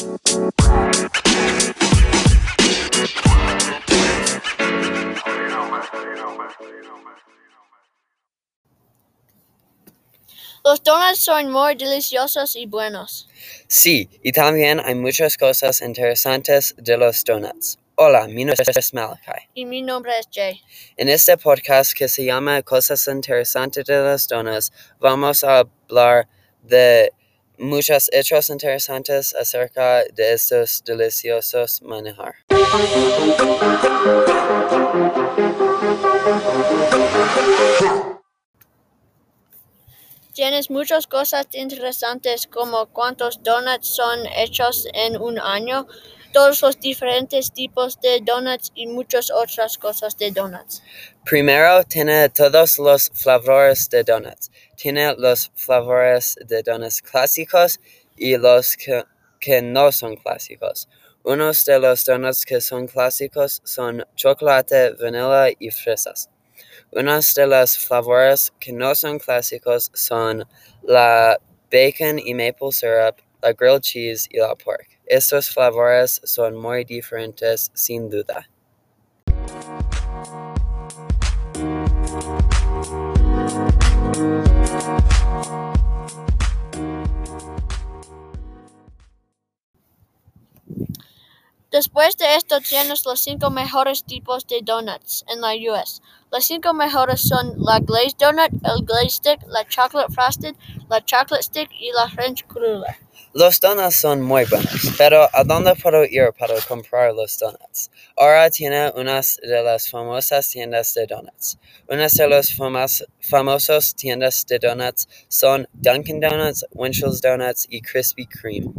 Los donuts son muy deliciosos y buenos. Sí, y también hay muchas cosas interesantes de los donuts. Hola, mi nombre es Malachi. Y mi nombre es Jay. En este podcast que se llama Cosas interesantes de los donuts, vamos a hablar de muchos hechos interesantes acerca de estos deliciosos manejar. Tienes muchas cosas interesantes como cuántos donuts son hechos en un año, todos los diferentes tipos de donuts y muchas otras cosas de donuts. Primero, tiene todos los flavores de donuts. Tiene los flavores de donuts clásicos y los que, que no son clásicos. Unos de los donuts que son clásicos son chocolate, vanilla y fresas. Unas de las flavores que no son clásicos son la bacon y maple syrup, la grilled cheese y la pork. Estos flavores son muy diferentes sin duda. Después de esto tienes los cinco mejores tipos de donuts en la US. Los cinco mejores son la glazed donut, el glazed stick, la chocolate frosted, la chocolate stick y la French cruller. Los donuts son muy buenos, pero ¿a dónde puedo ir para comprar los donuts? Ahora tiene unas de las famosas tiendas de donuts. Unas de las famas, famosos tiendas de donuts son Dunkin' Donuts, Winchell's Donuts y Krispy Kreme.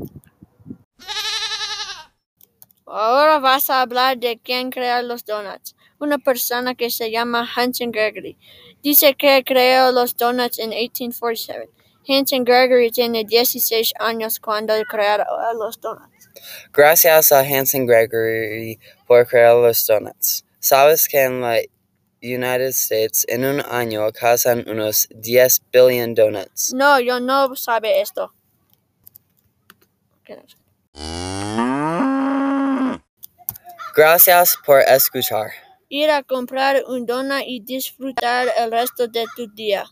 Ahora vas a hablar de quién crea los donuts. Una persona que se llama Hanson Gregory. Dice que creó los donuts en 1847. Hanson Gregory tiene 16 años cuando creó los donuts. Gracias a Hanson Gregory por crear los donuts. ¿Sabes que en la United States en un año cazan unos 10 billion donuts? No, yo no sabe esto. Gracias por escuchar. Ir a comprar un donut y disfrutar el resto de tu día.